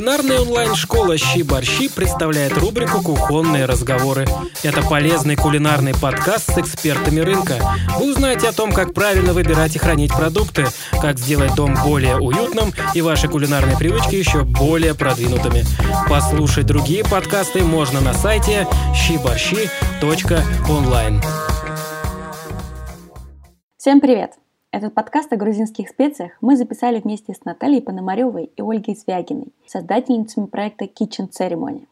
Кулинарная онлайн-школа «Щи-борщи» представляет рубрику «Кухонные разговоры». Это полезный кулинарный подкаст с экспертами рынка. Вы узнаете о том, как правильно выбирать и хранить продукты, как сделать дом более уютным и ваши кулинарные привычки еще более продвинутыми. Послушать другие подкасты можно на сайте щиборщи.онлайн. Всем привет! Этот подкаст о грузинских специях мы записали вместе с Натальей Пономаревой и Ольгой Звягиной, создательницами проекта Kitchen Ceremony.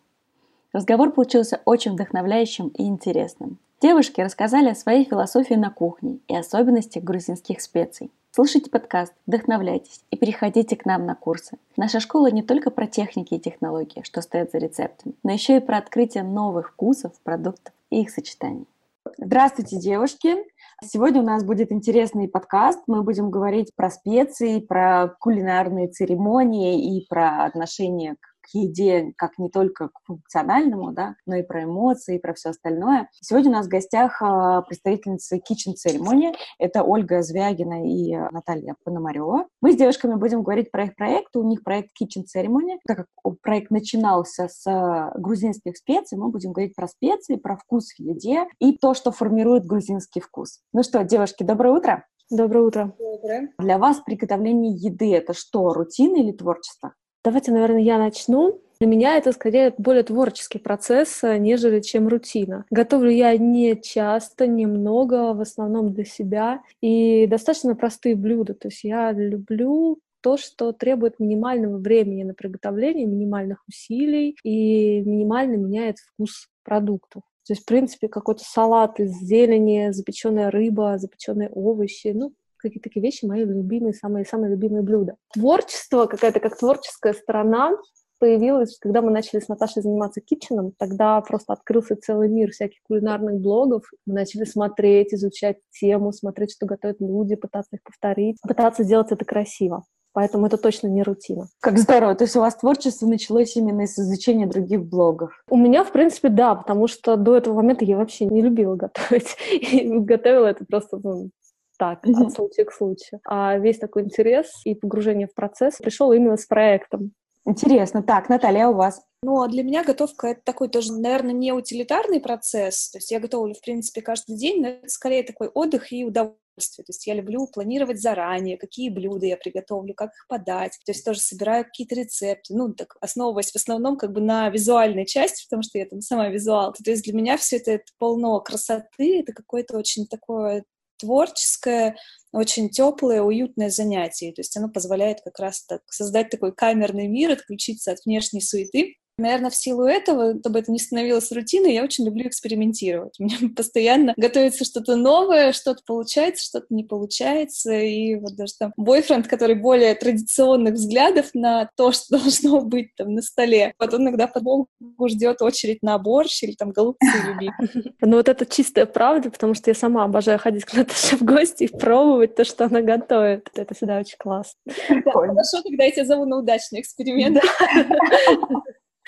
Разговор получился очень вдохновляющим и интересным. Девушки рассказали о своей философии на кухне и особенностях грузинских специй. Слушайте подкаст, вдохновляйтесь и переходите к нам на курсы. Наша школа не только про техники и технологии, что стоят за рецептами, но еще и про открытие новых вкусов, продуктов и их сочетаний. Здравствуйте, девушки! Сегодня у нас будет интересный подкаст. Мы будем говорить про специи, про кулинарные церемонии и про отношение к к еде как не только к функциональному, да, но и про эмоции, и про все остальное. Сегодня у нас в гостях а, представительницы Kitchen Ceremony. Это Ольга Звягина и Наталья Пономарева. Мы с девушками будем говорить про их проект. У них проект Kitchen Ceremony. Так как проект начинался с а, грузинских специй, мы будем говорить про специи, про вкус в еде и то, что формирует грузинский вкус. Ну что, девушки, доброе утро! Доброе утро. Доброе. Для вас приготовление еды это что, рутина или творчество? Давайте, наверное, я начну. Для меня это скорее более творческий процесс, э, нежели чем рутина. Готовлю я не часто, немного, в основном для себя. И достаточно простые блюда. То есть я люблю то, что требует минимального времени на приготовление, минимальных усилий и минимально меняет вкус продуктов. То есть, в принципе, какой-то салат из зелени, запеченная рыба, запеченные овощи, ну, какие-то такие вещи мои любимые, самые-самые любимые блюда. Творчество, какая-то как творческая сторона, появилась, когда мы начали с Наташей заниматься китченом, тогда просто открылся целый мир всяких кулинарных блогов. Мы начали смотреть, изучать тему, смотреть, что готовят люди, пытаться их повторить, пытаться сделать это красиво. Поэтому это точно не рутина. Как здорово. То есть у вас творчество началось именно из изучения других блогов? У меня, в принципе, да, потому что до этого момента я вообще не любила готовить. И готовила это просто ну, так, mm-hmm. от случая к случаю. А весь такой интерес и погружение в процесс пришел именно с проектом. Интересно. Так, Наталья, а у вас? Ну, а для меня готовка — это такой тоже, наверное, не утилитарный процесс. То есть я готовлю, в принципе, каждый день, но это скорее такой отдых и удовольствие. То есть я люблю планировать заранее, какие блюда я приготовлю, как их подать. То есть тоже собираю какие-то рецепты. Ну, так основываясь в основном как бы на визуальной части, потому что я там сама визуал. То есть для меня все это, это полно красоты, это какое-то очень такое творческое, очень теплое, уютное занятие. То есть оно позволяет как раз так создать такой камерный мир, отключиться от внешней суеты Наверное, в силу этого, чтобы это не становилось рутиной, я очень люблю экспериментировать. У меня постоянно готовится что-то новое, что-то получается, что-то не получается. И вот даже там бойфренд, который более традиционных взглядов на то, что должно быть там на столе, вот он иногда подолгу ждет очередь на борщ или там голубцы любит. Ну вот это чистая правда, потому что я сама обожаю ходить к Наташе в гости и пробовать то, что она готовит. Это всегда очень классно. Хорошо, когда я тебя зову на удачный эксперимент.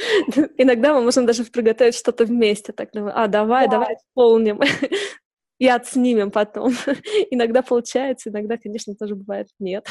Иногда мы можем даже приготовить что-то вместе. Так, а, давай, да. давай исполним. И отснимем потом. Иногда получается, иногда, конечно, тоже бывает нет.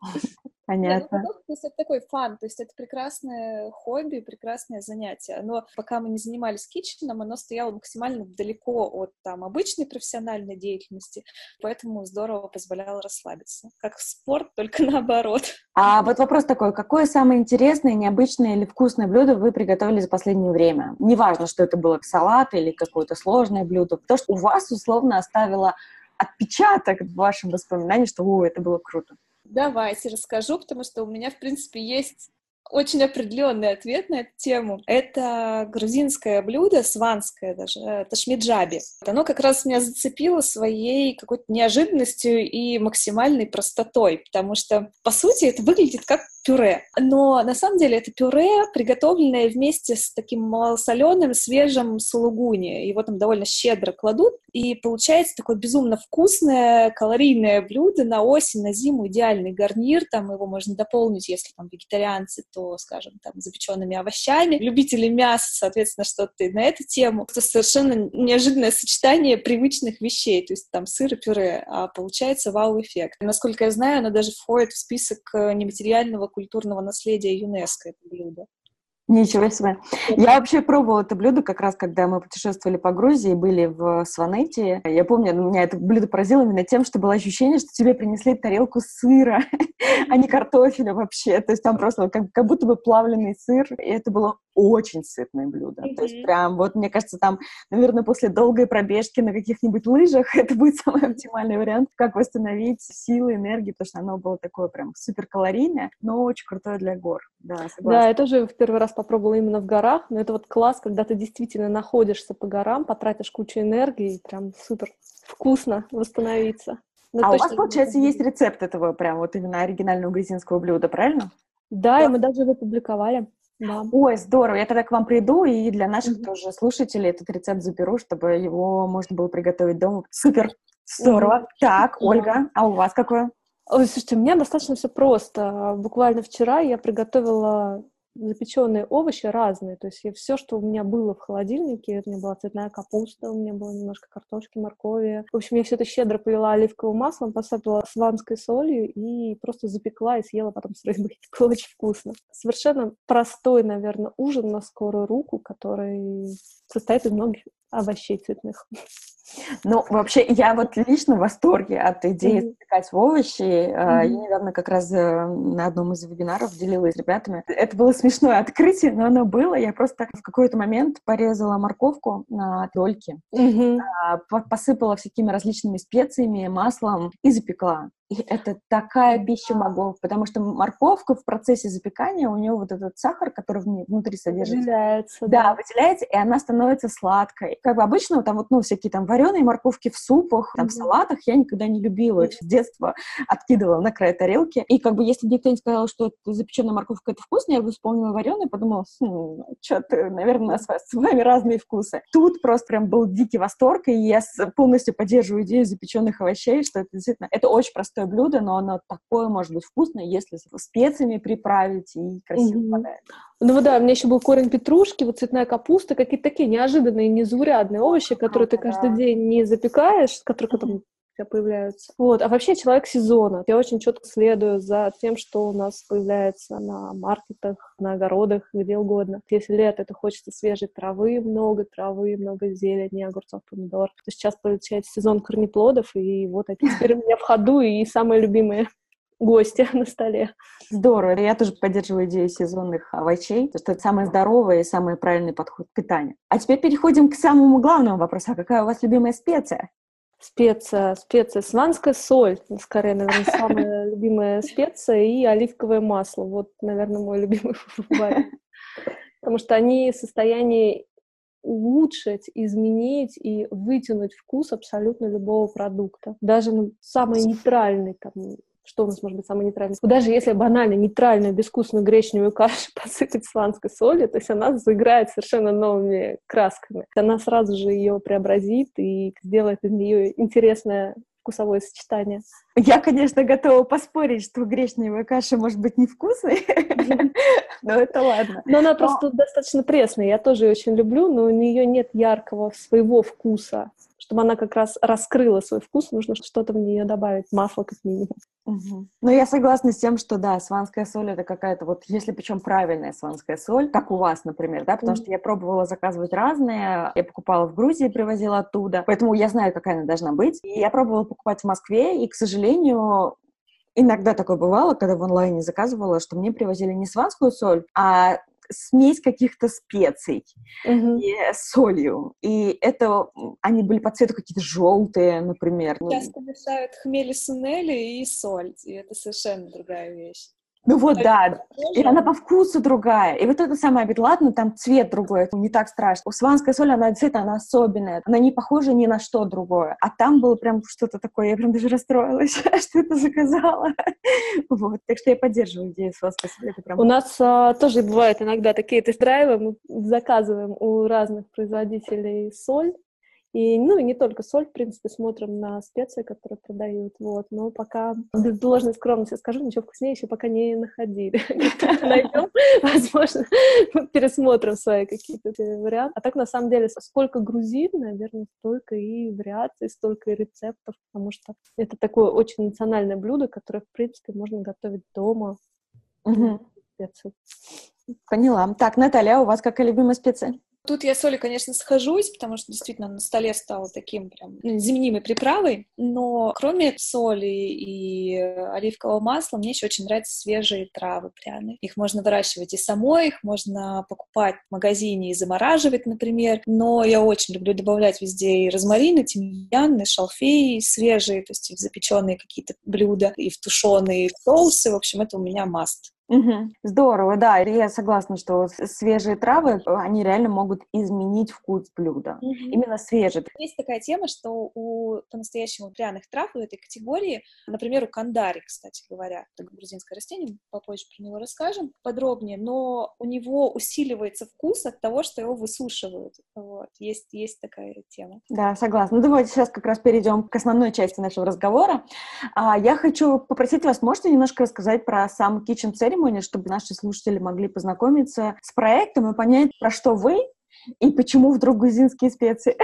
Понятно. Нет, ну, это такой фан, то есть это прекрасное хобби, прекрасное занятие. Но пока мы не занимались китченом, оно стояло максимально далеко от там обычной профессиональной деятельности, поэтому здорово позволяло расслабиться. Как спорт, только наоборот. А вот вопрос такой, какое самое интересное, необычное или вкусное блюдо вы приготовили за последнее время? Неважно, что это было салат или какое-то сложное блюдо, то, что у вас условно оставило отпечаток в вашем воспоминании, что «О, это было круто». Давайте расскажу, потому что у меня, в принципе, есть очень определенный ответ на эту тему. Это грузинское блюдо, сванское даже, это шмиджаби. Оно как раз меня зацепило своей какой-то неожиданностью и максимальной простотой, потому что, по сути, это выглядит как пюре. Но на самом деле это пюре, приготовленное вместе с таким малосоленым свежим сулугуни. Его там довольно щедро кладут, и получается такое безумно вкусное, калорийное блюдо на осень, на зиму, идеальный гарнир. Там его можно дополнить, если там вегетарианцы, то, скажем, там запеченными овощами. Любители мяса, соответственно, что-то на эту тему. Это совершенно неожиданное сочетание привычных вещей, то есть там сыр и пюре, а получается вау-эффект. Насколько я знаю, оно даже входит в список э, нематериального культурного наследия ЮНЕСКО, это блюдо. Ничего себе. Я вообще пробовала это блюдо как раз, когда мы путешествовали по Грузии, были в Сванете. Я помню, меня это блюдо поразило именно тем, что было ощущение, что тебе принесли тарелку сыра, а не картофеля вообще. То есть там просто как, как будто бы плавленый сыр, и это было очень сытное блюдо. Mm-hmm. То есть прям, вот мне кажется, там, наверное, после долгой пробежки на каких-нибудь лыжах это будет самый оптимальный вариант, как восстановить силы, энергию, потому что оно было такое прям суперкалорийное, но очень крутое для гор. Да, согласна. Да, я тоже в первый раз попробовала именно в горах, но это вот класс, когда ты действительно находишься по горам, потратишь кучу энергии, и прям супер вкусно восстановиться. Но а у вас, получается, есть рецепт этого прям вот именно оригинального грузинского блюда, правильно? Да, да, и мы даже его публиковали. Да. Ой, здорово. Я тогда к вам приду и для наших mm-hmm. тоже слушателей этот рецепт заберу, чтобы его можно было приготовить дома. Супер. Здорово. Mm-hmm. Так, Ольга, а у вас какое? Ой, слушайте, у меня достаточно все просто. Буквально вчера я приготовила запеченные овощи разные. То есть все, что у меня было в холодильнике, у меня была цветная капуста, у меня было немножко картошки, моркови. В общем, я все это щедро полила оливковым маслом, посыпала сванской солью и просто запекла и съела потом с рыбой. Было очень вкусно. Совершенно простой, наверное, ужин на скорую руку, который состоит из многих овощей цветных. Ну, вообще, я вот лично в восторге от идеи запекать овощи. Mm-hmm. Я недавно как раз э, на одном из вебинаров делилась с ребятами. Это было смешное открытие, но оно было. Я просто в какой-то момент порезала морковку на дольки, mm-hmm. посыпала всякими различными специями, маслом и запекла. И это такая пища могу, потому что морковка в процессе запекания, у нее вот этот сахар, который внутри содержится. Выделяется. Да, да, выделяется, и она становится сладкой. Как бы обычно там вот, ну, всякие там вареные морковки в супах, там, в салатах я никогда не любила. С детства откидывала на край тарелки. И как бы если бы никто не сказал, что запеченная морковка это вкусно, я бы вспомнила вареные, подумала, хм, что-то, наверное, с, с вами разные вкусы. Тут просто прям был дикий восторг, и я полностью поддерживаю идею запеченных овощей, что это действительно, это очень простое блюдо, но оно такое может быть вкусное, если специями приправить и красиво mm-hmm. подать. Ну вот да, у меня еще был корень петрушки, вот цветная капуста, какие-то такие неожиданные, незаурядные овощи, которые а, ты каждый да. Не запекаешь, которые потом тебя появляются. Вот. А вообще человек сезона. Я очень четко следую за тем, что у нас появляется на маркетах, на огородах, где угодно. Если лето, это хочется свежей травы, много травы, много зелени, огурцов, помидор. То сейчас получается сезон корнеплодов, и вот это теперь у меня в ходу и самые любимые гости на столе. Здорово. Я тоже поддерживаю идею сезонных овощей, потому что это самое здоровое и самый правильный подход к питанию. А теперь переходим к самому главному вопросу. А какая у вас любимая специя? специя, специя, сванская соль, скорее, наверное, самая любимая специя, и оливковое масло. Вот, наверное, мой любимый вариант. Потому что они в состоянии улучшить, изменить и вытянуть вкус абсолютно любого продукта. Даже ну, самый нейтральный там, что у нас может быть самое нейтральное? Даже если банально нейтральную, безвкусную гречневую кашу посыпать сланской солью, то есть она заиграет совершенно новыми красками. Она сразу же ее преобразит и сделает из нее интересное вкусовое сочетание. Я, конечно, готова поспорить, что гречневая каша может быть невкусной, но это ладно. Но она просто достаточно пресная, я тоже ее очень люблю, но у нее нет яркого своего вкуса чтобы она как раз раскрыла свой вкус, нужно что-то в нее добавить, масло как минимум. Угу. Ну, я согласна с тем, что, да, сванская соль — это какая-то вот, если причем правильная сванская соль, как у вас, например, да, потому mm что я пробовала заказывать разные, я покупала в Грузии, привозила оттуда, поэтому я знаю, какая она должна быть. И я пробовала покупать в Москве, и, к сожалению, Иногда такое бывало, когда в онлайне заказывала, что мне привозили не сванскую соль, а смесь каких-то специй mm-hmm. и солью. И это они были по цвету какие-то желтые, например. Часто мешают хмели сунели и соль, и это совершенно другая вещь. Ну вот, да. И она по вкусу другая. И вот это самое, ладно, там цвет другой, не так страшно. У сванской соли она действительно она особенная. Она не похожа ни на что другое. А там было прям что-то такое, я прям даже расстроилась, что это заказала. Вот. Так что я поддерживаю идею сванской соли. Прям... У нас а, тоже бывают иногда такие тест-драйвы, мы заказываем у разных производителей соль, и, ну, и не только соль, в принципе, смотрим на специи, которые продают, вот, но пока, без должной скромности скажу, ничего вкуснее еще пока не находили. Найдем, возможно, пересмотрим свои какие-то варианты. А так, на самом деле, сколько грузин, наверное, столько и вариаций, столько и рецептов, потому что это такое очень национальное блюдо, которое, в принципе, можно готовить дома, Угу. Поняла. Так, Наталья, а у вас какая любимая специя? Тут я соли, конечно, схожусь, потому что действительно на столе стало таким прям заменимой приправой, но кроме соли и оливкового масла, мне еще очень нравятся свежие травы пряные. Их можно выращивать и самой, их можно покупать в магазине и замораживать, например, но я очень люблю добавлять везде и розмарин, и тимьян, и шалфей и свежие, то есть и в запеченные какие-то блюда, и в тушеные соусы, в общем, это у меня маст. Угу. Здорово, да, я согласна, что свежие травы, они реально могут изменить вкус блюда. Угу. Именно свежие. Есть такая тема, что у по-настоящему пряных трав в этой категории, например, у кандари, кстати говоря, это грузинское растение, попозже про него расскажем подробнее, но у него усиливается вкус от того, что его высушивают. Вот. Есть, есть такая тема. Да, согласна. Ну, давайте сейчас как раз перейдем к основной части нашего разговора. А, я хочу попросить вас, можете немножко рассказать про сам Kitchen Ceremony, Ceremony, чтобы наши слушатели могли познакомиться с проектом и понять, про что вы и почему вдруг грузинские специи.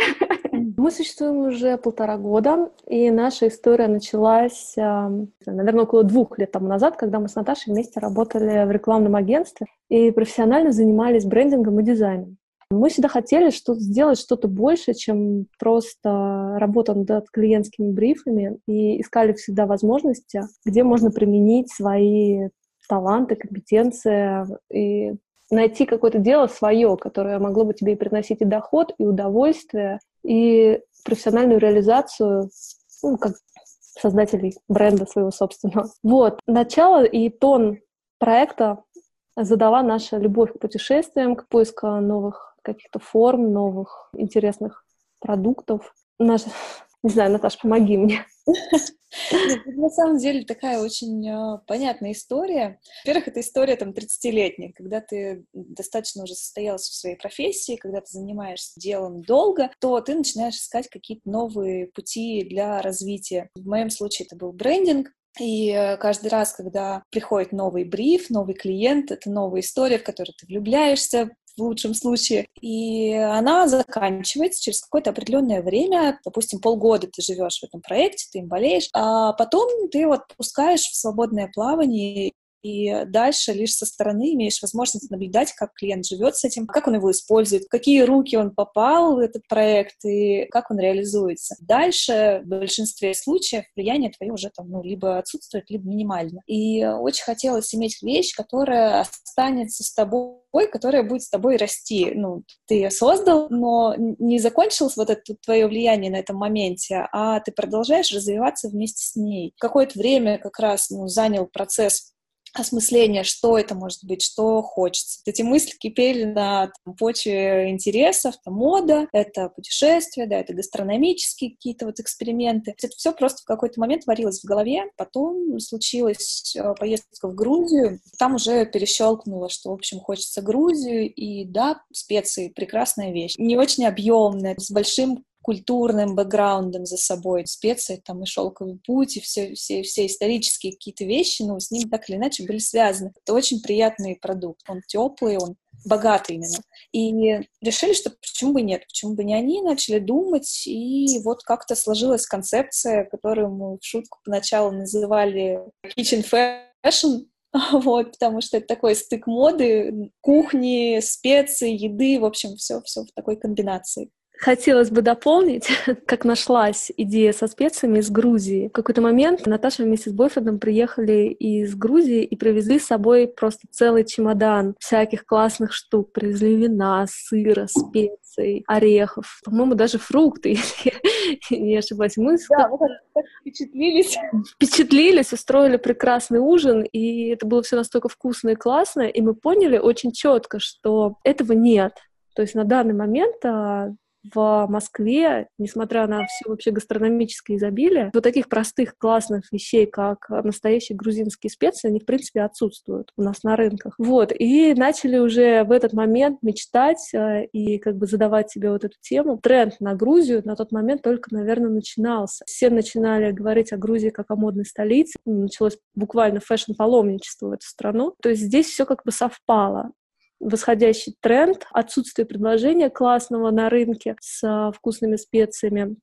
Мы существуем уже полтора года, и наша история началась, наверное, около двух лет тому назад, когда мы с Наташей вместе работали в рекламном агентстве и профессионально занимались брендингом и дизайном. Мы всегда хотели что сделать что-то больше, чем просто работа над клиентскими брифами, и искали всегда возможности, где можно применить свои таланты, компетенции и найти какое-то дело свое, которое могло бы тебе приносить и доход, и удовольствие, и профессиональную реализацию, ну, как создателей бренда своего собственного. Вот. Начало и тон проекта задала наша любовь к путешествиям, к поиску новых каких-то форм, новых интересных продуктов. Наш... Не знаю, Наташа, помоги мне. На самом деле такая очень э, понятная история. Во-первых, это история там 30-летняя, когда ты достаточно уже состоялся в своей профессии, когда ты занимаешься делом долго, то ты начинаешь искать какие-то новые пути для развития. В моем случае это был брендинг, и э, каждый раз, когда приходит новый бриф, новый клиент, это новая история, в которую ты влюбляешься, в лучшем случае. И она заканчивается через какое-то определенное время, допустим, полгода ты живешь в этом проекте, ты им болеешь, а потом ты вот пускаешь в свободное плавание и дальше лишь со стороны имеешь возможность наблюдать, как клиент живет с этим, как он его использует, в какие руки он попал в этот проект и как он реализуется. Дальше в большинстве случаев влияние твое уже там, ну, либо отсутствует, либо минимально. И очень хотелось иметь вещь, которая останется с тобой которая будет с тобой расти. Ну, ты ее создал, но не закончилось вот это твое влияние на этом моменте, а ты продолжаешь развиваться вместе с ней. Какое-то время как раз ну, занял процесс осмысление, что это может быть, что хочется. Эти мысли кипели на там, почве интересов, это мода, это путешествия, да, это гастрономические какие-то вот эксперименты. Это все просто в какой-то момент варилось в голове. Потом случилась э, поездка в Грузию. Там уже перещелкнуло, что, в общем, хочется Грузию. И да, специи — прекрасная вещь. Не очень объемная, с большим культурным бэкграундом за собой, специи, там, и шелковый путь, и все, все, все исторические какие-то вещи, ну, с ним так или иначе были связаны. Это очень приятный продукт. Он теплый, он богатый именно. И решили, что почему бы нет, почему бы не они, начали думать, и вот как-то сложилась концепция, которую мы в шутку поначалу называли kitchen fashion, вот, потому что это такой стык моды, кухни, специи, еды, в общем, все, все в такой комбинации. Хотелось бы дополнить, как нашлась идея со специями из Грузии. В какой-то момент Наташа вместе с бойфрендом приехали из Грузии и привезли с собой просто целый чемодан всяких классных штук. Привезли вина, сыра, специй, орехов, по-моему, даже фрукты, если я не ошибаюсь. Мы да, мы так впечатлились. Впечатлились, устроили прекрасный ужин, и это было все настолько вкусно и классно, и мы поняли очень четко, что этого нет. То есть на данный момент а, в Москве, несмотря на все вообще гастрономическое изобилие, вот таких простых классных вещей, как настоящие грузинские специи, они, в принципе, отсутствуют у нас на рынках. Вот, и начали уже в этот момент мечтать э, и как бы задавать себе вот эту тему. Тренд на Грузию на тот момент только, наверное, начинался. Все начинали говорить о Грузии как о модной столице. Началось буквально фэшн-паломничество в эту страну. То есть здесь все как бы совпало восходящий тренд, отсутствие предложения классного на рынке с вкусными специями.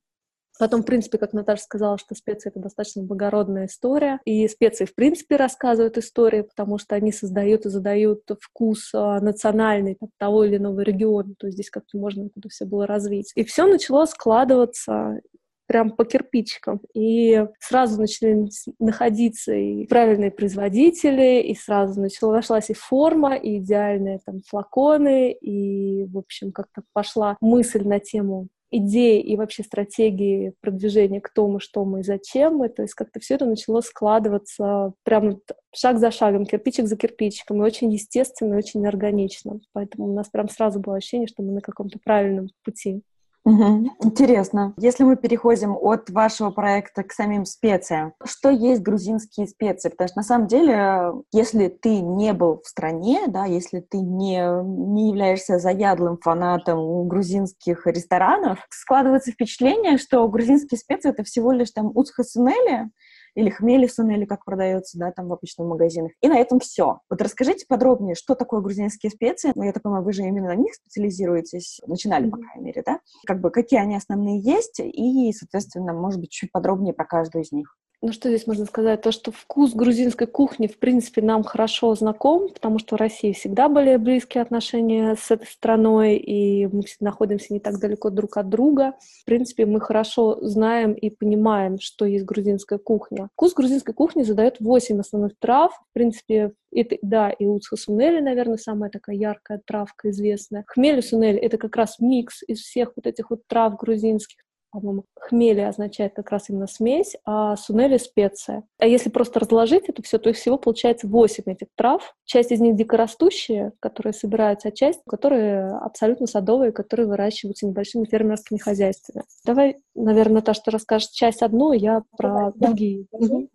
Потом, в принципе, как Наташа сказала, что специи — это достаточно благородная история. И специи, в принципе, рассказывают истории, потому что они создают и задают вкус а, национальный там, того или иного региона. То есть здесь как-то можно это все было развить. И все начало складываться прям по кирпичикам. И сразу начали находиться и правильные производители, и сразу начала, нашлась и форма, и идеальные там флаконы, и, в общем, как-то пошла мысль на тему идеи и вообще стратегии продвижения, кто мы, что мы и зачем мы. То есть как-то все это начало складываться прямо шаг за шагом, кирпичик за кирпичиком, и очень естественно, и очень органично. Поэтому у нас прям сразу было ощущение, что мы на каком-то правильном пути. Угу. Интересно. Если мы переходим от вашего проекта к самим специям, что есть грузинские специи? Потому что на самом деле, если ты не был в стране, да, если ты не, не являешься заядлым фанатом грузинских ресторанов, складывается впечатление, что грузинские специи это всего лишь там уцхасунели, или хмелисон, или как продается, да, там в обычных магазинах. И на этом все. Вот расскажите подробнее, что такое грузинские специи. Ну, я так понимаю, вы же именно на них специализируетесь, начинали, по крайней мере, да? Как бы, какие они основные есть, и, соответственно, может быть, чуть подробнее про каждую из них. Ну что здесь можно сказать? То, что вкус грузинской кухни, в принципе, нам хорошо знаком, потому что в России всегда были близкие отношения с этой страной, и мы находимся не так далеко друг от друга. В принципе, мы хорошо знаем и понимаем, что есть грузинская кухня. Вкус грузинской кухни задает 8 основных трав. В принципе, это, да, и уцха сунели, наверное, самая такая яркая травка известная. Хмель сунели — это как раз микс из всех вот этих вот трав грузинских по-моему, хмели означает как раз именно смесь, а сунели — специя. А если просто разложить это все, то всего получается 8 этих трав. Часть из них дикорастущие, которые собираются, а часть, которые абсолютно садовые, которые выращиваются небольшими фермерскими хозяйствами. Давай, наверное, Наташа, ты расскажешь часть одну, я про Давай, другие. Да. Угу.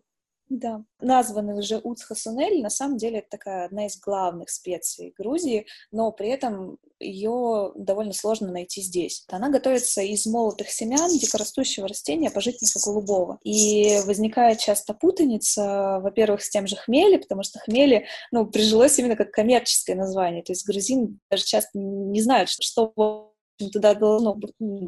Да, названный уже уцхасунель, на самом деле это такая одна из главных специй Грузии, но при этом ее довольно сложно найти здесь. Она готовится из молотых семян дикорастущего растения пожитника голубого. И возникает часто путаница, во-первых, с тем же хмели, потому что хмели, ну, прижилось именно как коммерческое название, то есть грузин даже часто не знают, что туда должно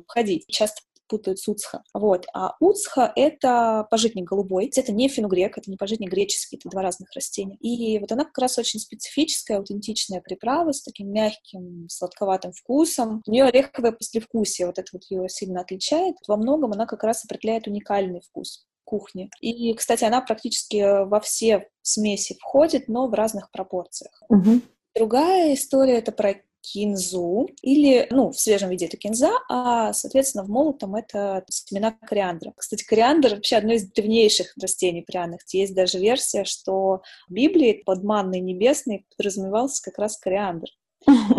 входить. Часто путают с уцха. Вот. А уцха — это пожитник голубой. Это не фенугрек, это не пожитник греческий, это два разных растения. И вот она как раз очень специфическая, аутентичная приправа с таким мягким, сладковатым вкусом. У нее ореховое послевкусие, вот это вот ее сильно отличает. Во многом она как раз определяет уникальный вкус кухни. И, кстати, она практически во все смеси входит, но в разных пропорциях. Угу. Другая история — это про кинзу, или, ну, в свежем виде это кинза, а, соответственно, в молотом это семена кориандра. Кстати, кориандр вообще одно из древнейших растений пряных. Есть даже версия, что в Библии под манной небесной подразумевался как раз кориандр.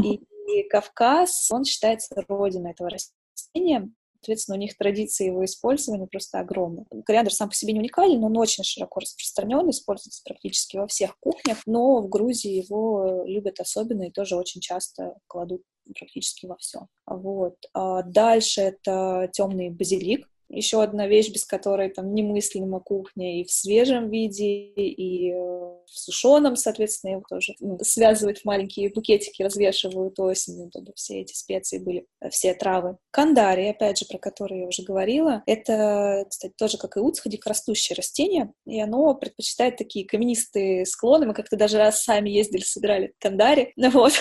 И, и Кавказ, он считается родиной этого растения, Соответственно, у них традиции его использования просто огромны. Кориандр сам по себе не уникален, но он очень широко распространен, используется практически во всех кухнях, но в Грузии его любят особенно и тоже очень часто кладут практически во все. Вот. А дальше это темный базилик еще одна вещь, без которой там немыслима кухня и в свежем виде, и э, в сушеном, соответственно, его тоже связывают в маленькие букетики, развешивают осенью, чтобы все эти специи были, э, все травы. Кандари, опять же, про которые я уже говорила, это, кстати, тоже, как и уцха, дикорастущее растение, и оно предпочитает такие каменистые склоны. Мы как-то даже раз сами ездили, собирали кандари, ну вот.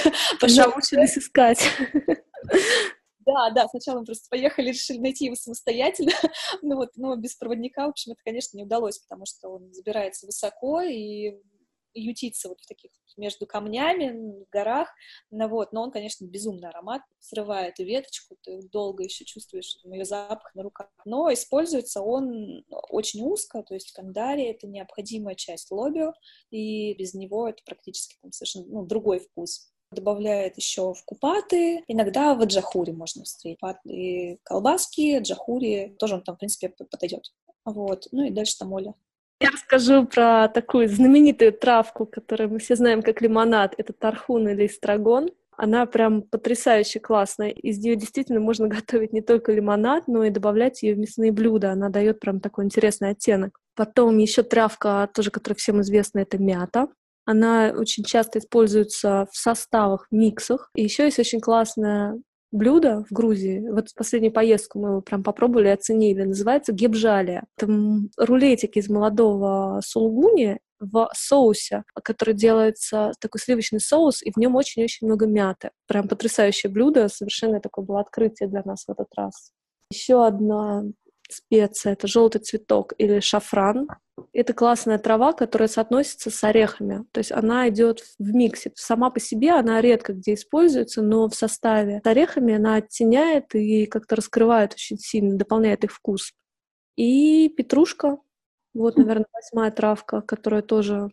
Научились искать. Да, да, сначала мы просто поехали, решили найти его самостоятельно, ну вот, но без проводника, в общем, это, конечно, не удалось, потому что он забирается высоко и ютится вот в таких между камнями, в горах, ну вот, но он, конечно, безумный аромат, срывает веточку, ты долго еще чувствуешь ее запах на руках, но используется он очень узко, то есть кандари — это необходимая часть лобио, и без него это практически там совершенно ну, другой вкус добавляет еще в купаты, иногда в джахури можно встретить. И колбаски, джахури, тоже он там, в принципе, подойдет. Вот. Ну и дальше там Оля. Я расскажу про такую знаменитую травку, которую мы все знаем как лимонад. Это тархун или эстрагон. Она прям потрясающе классная. Из нее действительно можно готовить не только лимонад, но и добавлять ее в мясные блюда. Она дает прям такой интересный оттенок. Потом еще травка, тоже, которая всем известна, это мята. Она очень часто используется в составах, в миксах. И еще есть очень классная блюдо в Грузии. Вот в последнюю поездку мы его прям попробовали оценили. Называется гебжалия. Это рулетик из молодого сулгуни в соусе, который делается такой сливочный соус, и в нем очень-очень много мяты. Прям потрясающее блюдо, совершенно такое было открытие для нас в этот раз. Еще одна специя — это желтый цветок или шафран. Это классная трава, которая соотносится с орехами. То есть она идет в миксе. Сама по себе она редко где используется, но в составе с орехами она оттеняет и как-то раскрывает очень сильно, дополняет их вкус. И петрушка. Вот, наверное, восьмая травка, которая тоже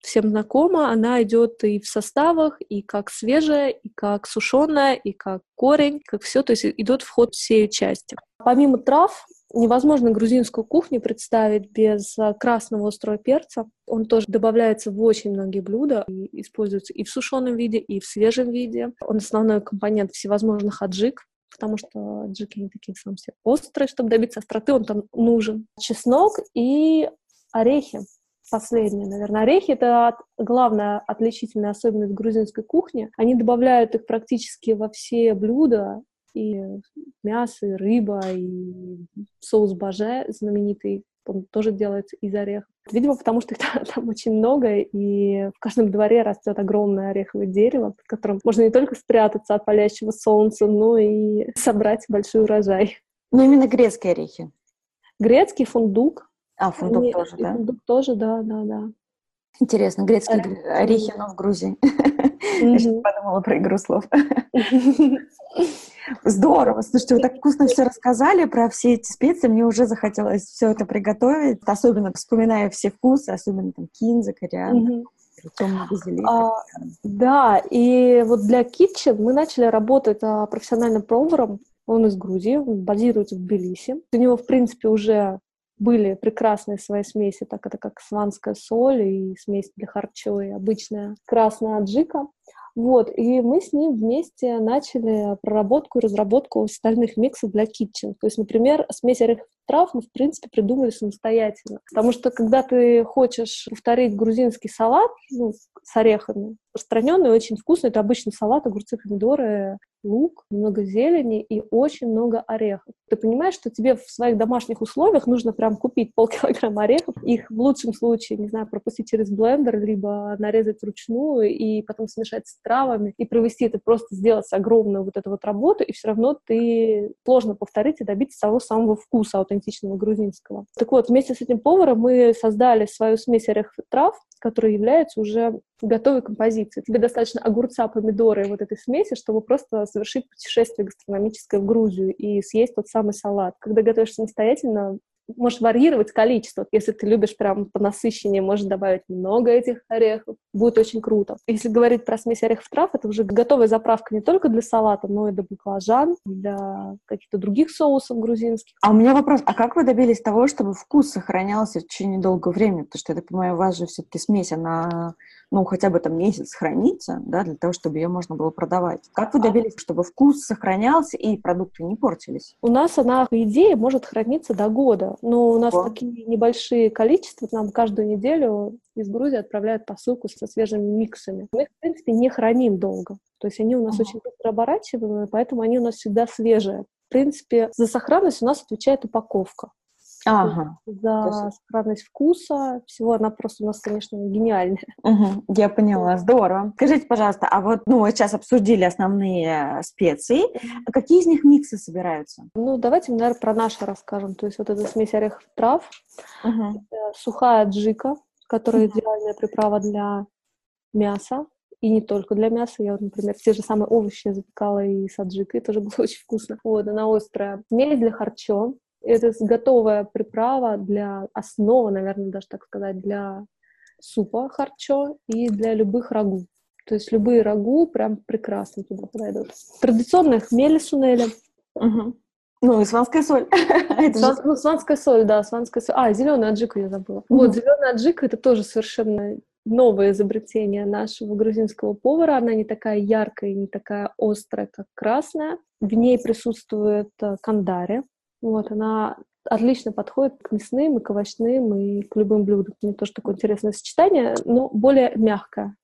всем знакома. Она идет и в составах, и как свежая, и как сушеная, и как корень, как все. То есть идет вход все части. Помимо трав, невозможно грузинскую кухню представить без а, красного острого перца. Он тоже добавляется в очень многие блюда и используется и в сушеном виде, и в свежем виде. Он основной компонент всевозможных аджик, потому что аджики не такие сам все острые, чтобы добиться остроты, он там нужен. Чеснок и орехи. Последние, наверное. Орехи — это главная отличительная особенность грузинской кухни. Они добавляют их практически во все блюда, и мясо, и рыба, и соус баже знаменитый, он тоже делается из орехов. Видимо, потому что их там, там очень много, и в каждом дворе растет огромное ореховое дерево, под которым можно не только спрятаться от палящего солнца, но и собрать большой урожай. Ну, именно грецкие орехи. Грецкий фундук. А, фундук Они, тоже, да? Фундук тоже, да, да, да. Интересно, грецкие орехи, но в Грузии. Я сейчас подумала про игру слов. Здорово. Слушайте, вы так вкусно все рассказали про все эти специи. Мне уже захотелось все это приготовить. Особенно вспоминая все вкусы, особенно там кинза, кориандр. А, да, и вот для Kitchen мы начали работать а, профессиональным поваром. Он из Грузии, он базируется в Тбилиси. У него, в принципе, уже были прекрасные свои смеси, так это как сванская соль и смесь для харчо и обычная красная аджика. Вот, и мы с ним вместе начали проработку и разработку остальных миксов для kitchen. То есть, например, смесь орехов трав мы, в принципе, придумали самостоятельно. Потому что, когда ты хочешь повторить грузинский салат ну, с орехами, распространенный, очень вкусный, это обычный салат, огурцы, помидоры, лук, много зелени и очень много орехов. Ты понимаешь, что тебе в своих домашних условиях нужно прям купить полкилограмма орехов, их в лучшем случае, не знаю, пропустить через блендер, либо нарезать вручную и потом смешать с травами и провести это, просто сделать огромную вот эту вот работу, и все равно ты сложно повторить и добиться того самого вкуса аутентичного грузинского. Так вот, вместе с этим поваром мы создали свою смесь орехов и трав, которая является уже готовой композицией. Тебе достаточно огурца, помидоры и вот этой смеси, чтобы просто совершить путешествие гастрономическое в Грузию и съесть тот самый салат. Когда готовишь самостоятельно, можешь варьировать количество. Если ты любишь прям по насыщеннее, можешь добавить много этих орехов. Будет очень круто. Если говорить про смесь орехов трав, это уже готовая заправка не только для салата, но и для баклажан, для каких-то других соусов грузинских. А у меня вопрос, а как вы добились того, чтобы вкус сохранялся в течение долгого времени? Потому что, я так понимаю, у вас же все-таки смесь, она ну, хотя бы там месяц хранится, да, для того, чтобы ее можно было продавать. Как вы добились, чтобы вкус сохранялся и продукты не портились? У нас она, по идее, может храниться до года, но у нас О. такие небольшие количества, нам каждую неделю из Грузии отправляют посылку со свежими миксами. Мы их, в принципе, не храним долго. То есть они у нас ага. очень быстро оборачиваемые, поэтому они у нас всегда свежие. В принципе, за сохранность у нас отвечает упаковка. Ага. За есть... сохранность вкуса, всего она просто у нас, конечно, гениальная. Угу, я поняла, здорово. Скажите, пожалуйста, а вот, ну, мы сейчас обсудили основные специи, а какие из них миксы собираются? Ну, давайте, наверное, про наши расскажем. То есть вот эта смесь орехов трав, угу. сухая джика, которая угу. идеальная приправа для мяса, и не только для мяса. Я, вот, например, те же самые овощи запекала и с аджикой, тоже было очень вкусно. Вот, она острая. Смесь для харчо, это готовая приправа для основы, наверное, даже так сказать, для супа харчо и для любых рагу. То есть любые рагу прям прекрасно туда подойдут. Традиционная хмели сунели. Угу. Ну, и сванская соль. Сван, ну, сванская соль, да, сванская соль. А, зеленая аджика я забыла. Угу. Вот, зеленая аджика это тоже совершенно новое изобретение нашего грузинского повара. Она не такая яркая, не такая острая, как красная. В ней присутствует э, кандари, вот, она отлично подходит к мясным, и к овощным, и к любым блюдам. У нее тоже такое интересное сочетание, но более мягкое.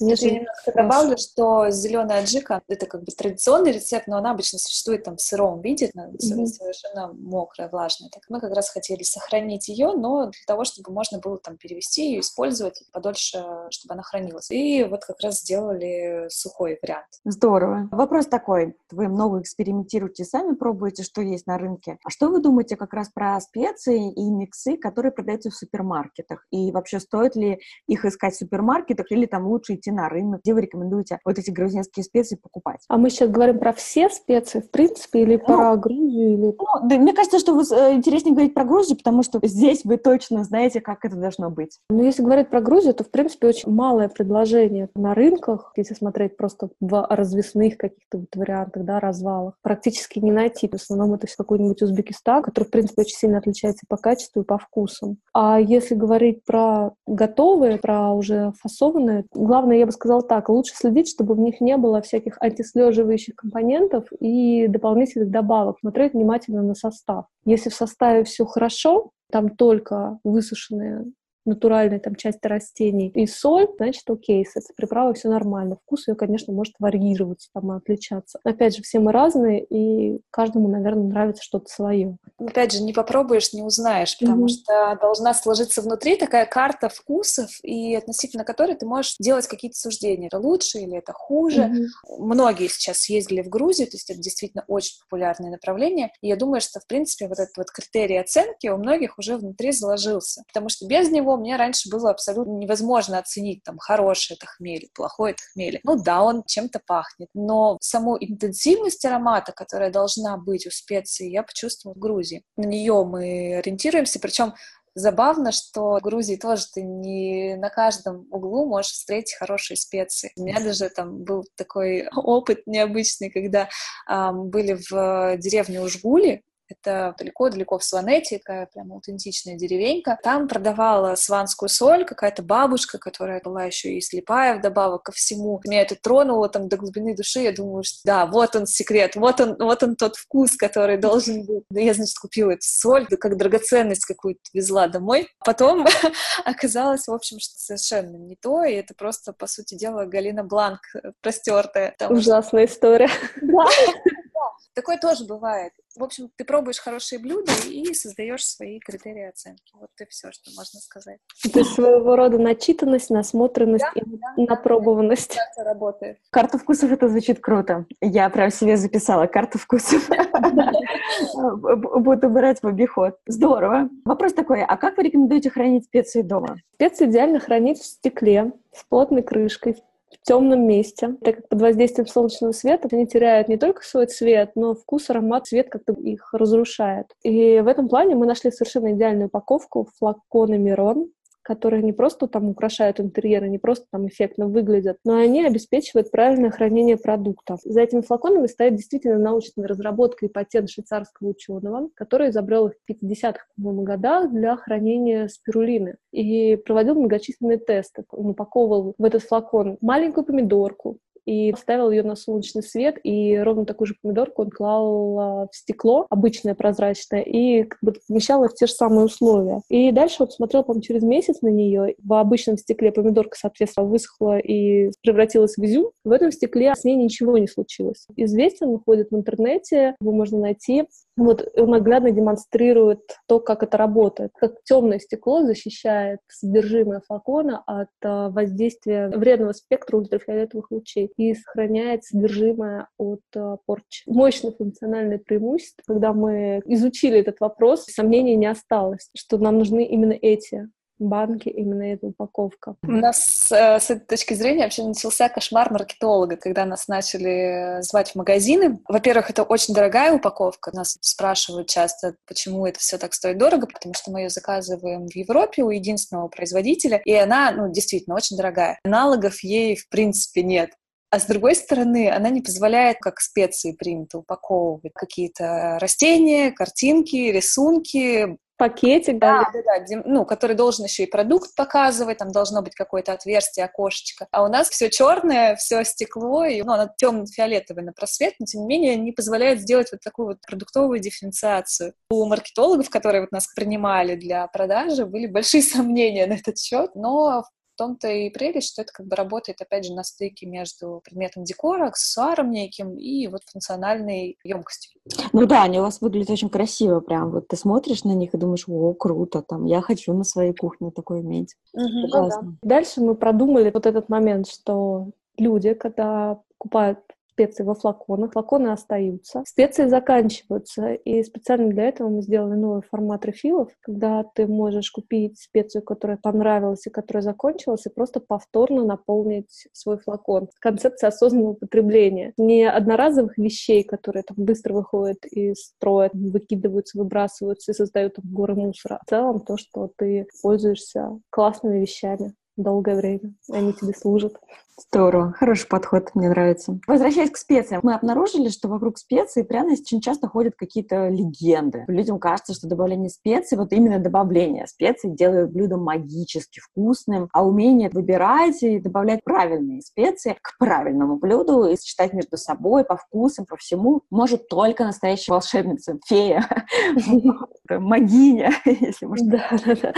Нежели... Я немножко добавлю, что зеленая аджика — это как бы традиционный рецепт, но она обычно существует там в сыром виде, mm-hmm. совершенно мокрая, влажная. Так мы как раз хотели сохранить ее, но для того, чтобы можно было там перевести ее, использовать подольше, чтобы она хранилась. И вот как раз сделали сухой вариант. Здорово. Вопрос такой. Вы много экспериментируете, сами пробуете, что есть на рынке. А что вы думаете как раз про специи и миксы, которые продаются в супермаркетах? И вообще стоит ли их искать в супермаркетах или там лучше идти на рынок? Где вы рекомендуете вот эти грузинские специи покупать? А мы сейчас говорим про все специи, в принципе, или ну, про Грузию? Или... Ну, да, мне кажется, что вы, э, интереснее говорить про Грузию, потому что здесь вы точно знаете, как это должно быть. Ну, если говорить про Грузию, то, в принципе, очень малое предложение на рынках, если смотреть просто в развесных каких-то вот вариантах, да, развалах, практически не найти. В основном это какой-нибудь Узбекистан, который, в принципе, очень сильно отличается по качеству и по вкусам. А если говорить про готовые, про уже фасованные, главное, я бы сказала так, лучше следить, чтобы в них не было всяких антислеживающих компонентов и дополнительных добавок. Смотреть внимательно на состав. Если в составе все хорошо, там только высушенные натуральной там части растений и соль, значит, окей, с этой приправой все нормально. Вкус ее, конечно, может варьироваться, там, отличаться. Опять же, все мы разные, и каждому, наверное, нравится что-то свое. Опять же, не попробуешь, не узнаешь, потому mm-hmm. что должна сложиться внутри такая карта вкусов, и относительно которой ты можешь делать какие-то суждения. Это лучше или это хуже. Mm-hmm. Многие сейчас съездили в Грузию, то есть это действительно очень популярное направление, и я думаю, что, в принципе, вот этот вот критерий оценки у многих уже внутри заложился, потому что без него мне раньше было абсолютно невозможно оценить, там, хороший это хмель, плохой это хмель. Ну да, он чем-то пахнет, но саму интенсивность аромата, которая должна быть у специи, я почувствовала в Грузии. На нее мы ориентируемся, причем Забавно, что в Грузии тоже ты не на каждом углу можешь встретить хорошие специи. У меня даже там был такой опыт необычный, когда эм, были в деревне Ужгули, это далеко-далеко в Сванете, такая прям аутентичная деревенька. Там продавала сванскую соль какая-то бабушка, которая была еще и слепая вдобавок ко всему. Меня это тронуло там до глубины души. Я думаю, что да, вот он секрет, вот он, вот он тот вкус, который должен быть. Я, значит, купила эту соль, да как драгоценность какую-то везла домой. Потом оказалось, в общем, что совершенно не то, и это просто, по сути дела, Галина Бланк простертая. Ужасная история. Такое тоже бывает. В общем, ты пробуешь хорошие блюда и создаешь свои критерии оценки. Вот и все, что можно сказать. Это своего рода начитанность, насмотренность да, и да, напробованность. Да, это работает. Карта вкусов это звучит круто. Я прям себе записала карту вкусов. Буду брать в обиход. Здорово. Вопрос такой, а как вы рекомендуете хранить специи дома? Специи идеально хранить в стекле с плотной крышкой, в темном месте, так как под воздействием солнечного света они теряют не только свой цвет, но вкус, аромат, цвет как-то их разрушает. И в этом плане мы нашли совершенно идеальную упаковку флаконы Мирон, которые не просто там украшают интерьеры, не просто там эффектно выглядят, но они обеспечивают правильное хранение продуктов. За этими флаконами стоит действительно научная разработка и патент швейцарского ученого, который изобрел их в 50-х, по-моему, годах для хранения спирулины и проводил многочисленные тесты. Он упаковывал в этот флакон маленькую помидорку, и ставил ее на солнечный свет, и ровно такую же помидорку он клал а, в стекло, обычное прозрачное, и как бы помещал в те же самые условия. И дальше вот смотрел, по через месяц на нее. В обычном стекле помидорка, соответственно, высохла и превратилась в изюм. В этом стекле с ней ничего не случилось. Известен, он ходит в интернете, его можно найти. Вот он наглядно демонстрирует то, как это работает, как темное стекло защищает содержимое флакона от а, воздействия вредного спектра ультрафиолетовых лучей и сохраняет содержимое от а, порчи. Мощное функциональное преимущество, когда мы изучили этот вопрос, сомнений не осталось, что нам нужны именно эти банки именно эта упаковка. У нас э, с этой точки зрения вообще начался кошмар маркетолога, когда нас начали звать в магазины. Во-первых, это очень дорогая упаковка. Нас спрашивают часто, почему это все так стоит дорого, потому что мы ее заказываем в Европе у единственного производителя, и она, ну, действительно, очень дорогая. Аналогов ей, в принципе, нет. А с другой стороны, она не позволяет, как специи принято, упаковывать какие-то растения, картинки, рисунки, пакетик, да, да, да, да, ну, который должен еще и продукт показывать, там должно быть какое-то отверстие, окошечко. А у нас все черное, все стекло, и, ну, оно темно-фиолетовое на просвет, но тем не менее не позволяет сделать вот такую вот продуктовую дифференциацию. У маркетологов, которые вот нас принимали для продажи, были большие сомнения на этот счет, но В том-то и прелесть, что это как бы работает, опять же, на стыке между предметом декора, аксессуаром неким и вот функциональной емкостью. Ну да, они у вас выглядят очень красиво прям. Вот ты смотришь на них и думаешь, о, круто, там, я хочу на своей кухне такое иметь. Угу, Классно. Да. Дальше мы продумали вот этот момент, что люди, когда покупают специи во флаконах, флаконы остаются, специи заканчиваются, и специально для этого мы сделали новый формат рефилов, когда ты можешь купить специю, которая понравилась и которая закончилась, и просто повторно наполнить свой флакон. Концепция осознанного потребления. Не одноразовых вещей, которые там быстро выходят из строя, выкидываются, выбрасываются и создают там горы мусора. В целом то, что ты пользуешься классными вещами долгое время. Они тебе служат. Здорово, хороший подход, мне нравится. Возвращаясь к специям, мы обнаружили, что вокруг специй и пряностей очень часто ходят какие-то легенды. Людям кажется, что добавление специй, вот именно добавление специй делает блюдо магически вкусным, а умение выбирать и добавлять правильные специи к правильному блюду и сочетать между собой по вкусам, по всему, может только настоящая волшебница, фея, магиня, если можно сказать,